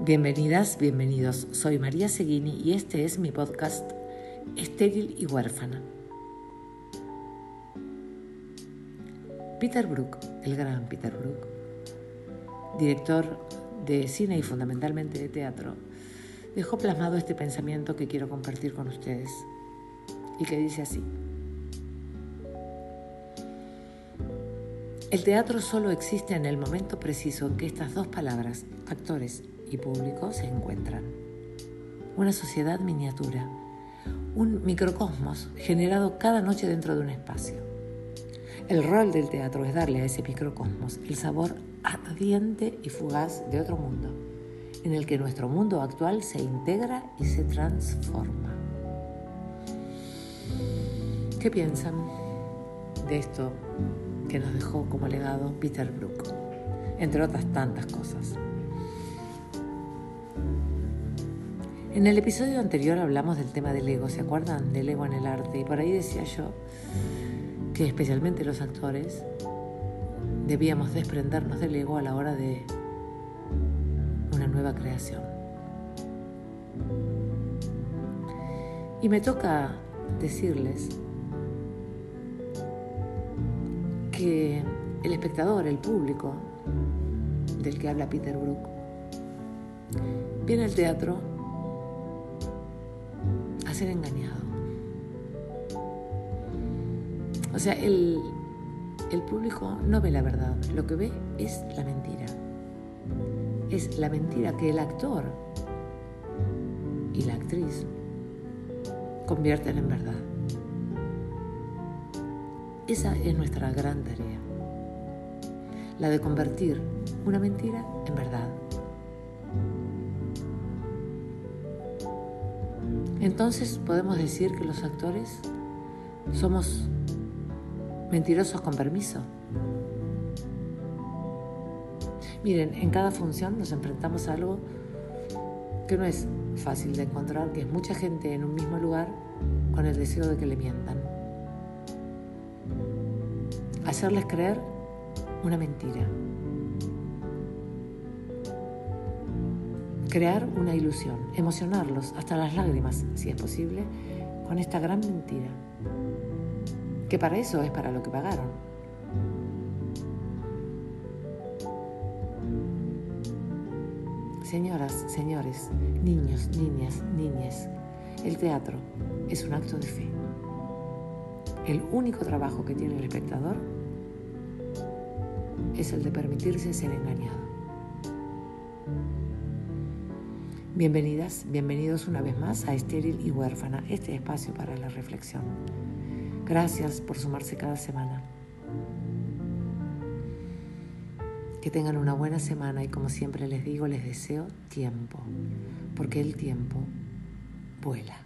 Bienvenidas, bienvenidos. Soy María Seguini y este es mi podcast Estéril y huérfana. Peter Brook, el gran Peter Brook, director de cine y fundamentalmente de teatro, dejó plasmado este pensamiento que quiero compartir con ustedes y que dice así. El teatro solo existe en el momento preciso que estas dos palabras, actores y público, se encuentran. Una sociedad miniatura, un microcosmos generado cada noche dentro de un espacio. El rol del teatro es darle a ese microcosmos el sabor ardiente y fugaz de otro mundo, en el que nuestro mundo actual se integra y se transforma. ¿Qué piensan de esto que nos dejó como legado Peter Brook, entre otras tantas cosas. En el episodio anterior hablamos del tema del ego, ¿se acuerdan? Del ego en el arte. Y por ahí decía yo que especialmente los actores debíamos desprendernos del ego a la hora de una nueva creación. Y me toca decirles que el espectador, el público del que habla Peter Brook, viene al teatro ser engañado. O sea, el, el público no ve la verdad, lo que ve es la mentira. Es la mentira que el actor y la actriz convierten en verdad. Esa es nuestra gran tarea, la de convertir una mentira en verdad. Entonces podemos decir que los actores somos mentirosos con permiso. Miren, en cada función nos enfrentamos a algo que no es fácil de encontrar, que es mucha gente en un mismo lugar con el deseo de que le mientan hacerles creer una mentira. Crear una ilusión, emocionarlos hasta las lágrimas, si es posible, con esta gran mentira. Que para eso es para lo que pagaron. Señoras, señores, niños, niñas, niñas, el teatro es un acto de fe. El único trabajo que tiene el espectador es el de permitirse ser engañado. Bienvenidas, bienvenidos una vez más a Estéril y Huérfana, este espacio para la reflexión. Gracias por sumarse cada semana. Que tengan una buena semana y como siempre les digo, les deseo tiempo, porque el tiempo vuela.